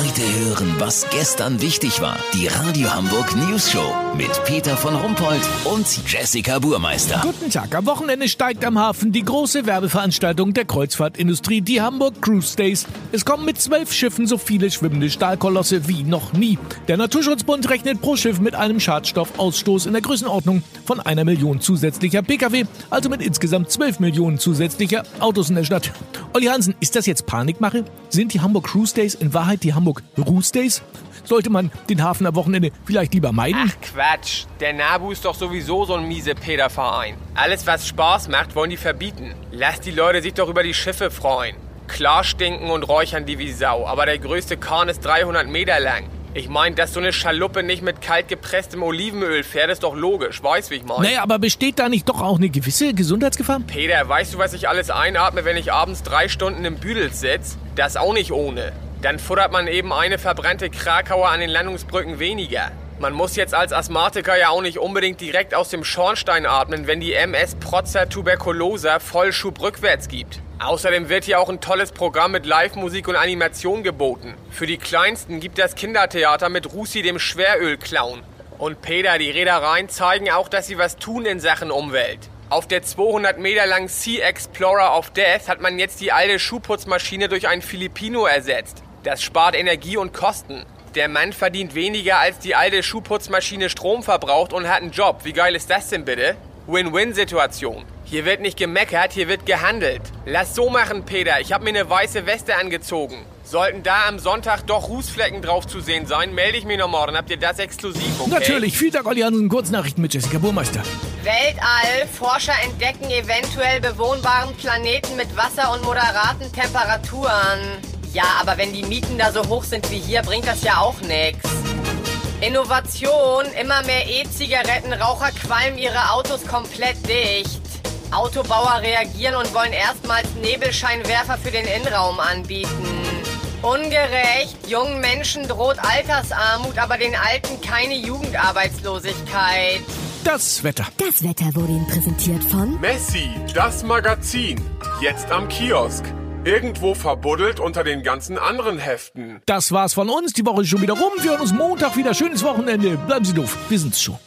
Heute hören, was gestern wichtig war. Die Radio Hamburg News Show mit Peter von Rumpold und Jessica Burmeister. Guten Tag. Am Wochenende steigt am Hafen die große Werbeveranstaltung der Kreuzfahrtindustrie, die Hamburg Cruise Days. Es kommen mit zwölf Schiffen so viele schwimmende Stahlkolosse wie noch nie. Der Naturschutzbund rechnet pro Schiff mit einem Schadstoffausstoß in der Größenordnung von einer Million zusätzlicher Pkw, also mit insgesamt zwölf Millionen zusätzlicher Autos in der Stadt. Olli Hansen, ist das jetzt Panikmache? Sind die Hamburg Cruise Days in Wahrheit die Hamburg Cruise Days? Sollte man den Hafen am Wochenende vielleicht lieber meiden? Ach Quatsch, der NABU ist doch sowieso so ein miese Peter-Verein. Alles, was Spaß macht, wollen die verbieten. Lass die Leute sich doch über die Schiffe freuen. Klar stinken und räuchern die wie Sau, aber der größte Kahn ist 300 Meter lang. Ich meine, dass so eine Schaluppe nicht mit kalt gepresstem Olivenöl fährt, ist doch logisch. Weißt, wie ich meine? Naja, aber besteht da nicht doch auch eine gewisse Gesundheitsgefahr? Peter, weißt du, was ich alles einatme, wenn ich abends drei Stunden im Büdel sitze? Das auch nicht ohne. Dann futtert man eben eine verbrannte Krakauer an den Landungsbrücken weniger. Man muss jetzt als Asthmatiker ja auch nicht unbedingt direkt aus dem Schornstein atmen, wenn die MS Protzer Tuberculosa Vollschub rückwärts gibt. Außerdem wird hier auch ein tolles Programm mit Live-Musik und Animation geboten. Für die Kleinsten gibt das Kindertheater mit Rusi dem Schwerölclown. Und Peter, die Reedereien zeigen auch, dass sie was tun in Sachen Umwelt. Auf der 200 Meter langen Sea Explorer of Death hat man jetzt die alte Schuhputzmaschine durch einen Filipino ersetzt. Das spart Energie und Kosten. Der Mann verdient weniger, als die alte Schuhputzmaschine Strom verbraucht und hat einen Job. Wie geil ist das denn bitte? Win-Win-Situation. Hier wird nicht gemeckert, hier wird gehandelt. Lass so machen, Peter. Ich habe mir eine weiße Weste angezogen. Sollten da am Sonntag doch Rußflecken drauf zu sehen sein, melde ich mich noch morgen. Habt ihr das exklusiv, okay? Natürlich. Vielen Dank, Olli Hansen. Kurznachrichten mit Jessica Burmeister. Weltall. Forscher entdecken eventuell bewohnbaren Planeten mit Wasser und moderaten Temperaturen. Ja, aber wenn die Mieten da so hoch sind wie hier, bringt das ja auch nichts. Innovation. Immer mehr E-Zigarettenraucher qualmen ihre Autos komplett dicht. Autobauer reagieren und wollen erstmals Nebelscheinwerfer für den Innenraum anbieten. Ungerecht. Jungen Menschen droht Altersarmut, aber den Alten keine Jugendarbeitslosigkeit. Das Wetter. Das Wetter wurde Ihnen präsentiert von Messi, das Magazin. Jetzt am Kiosk. Irgendwo verbuddelt unter den ganzen anderen Heften. Das war's von uns. Die Woche ist schon wieder rum. Wir hören uns Montag wieder. Schönes Wochenende. Bleiben Sie doof. Wir sind's schon.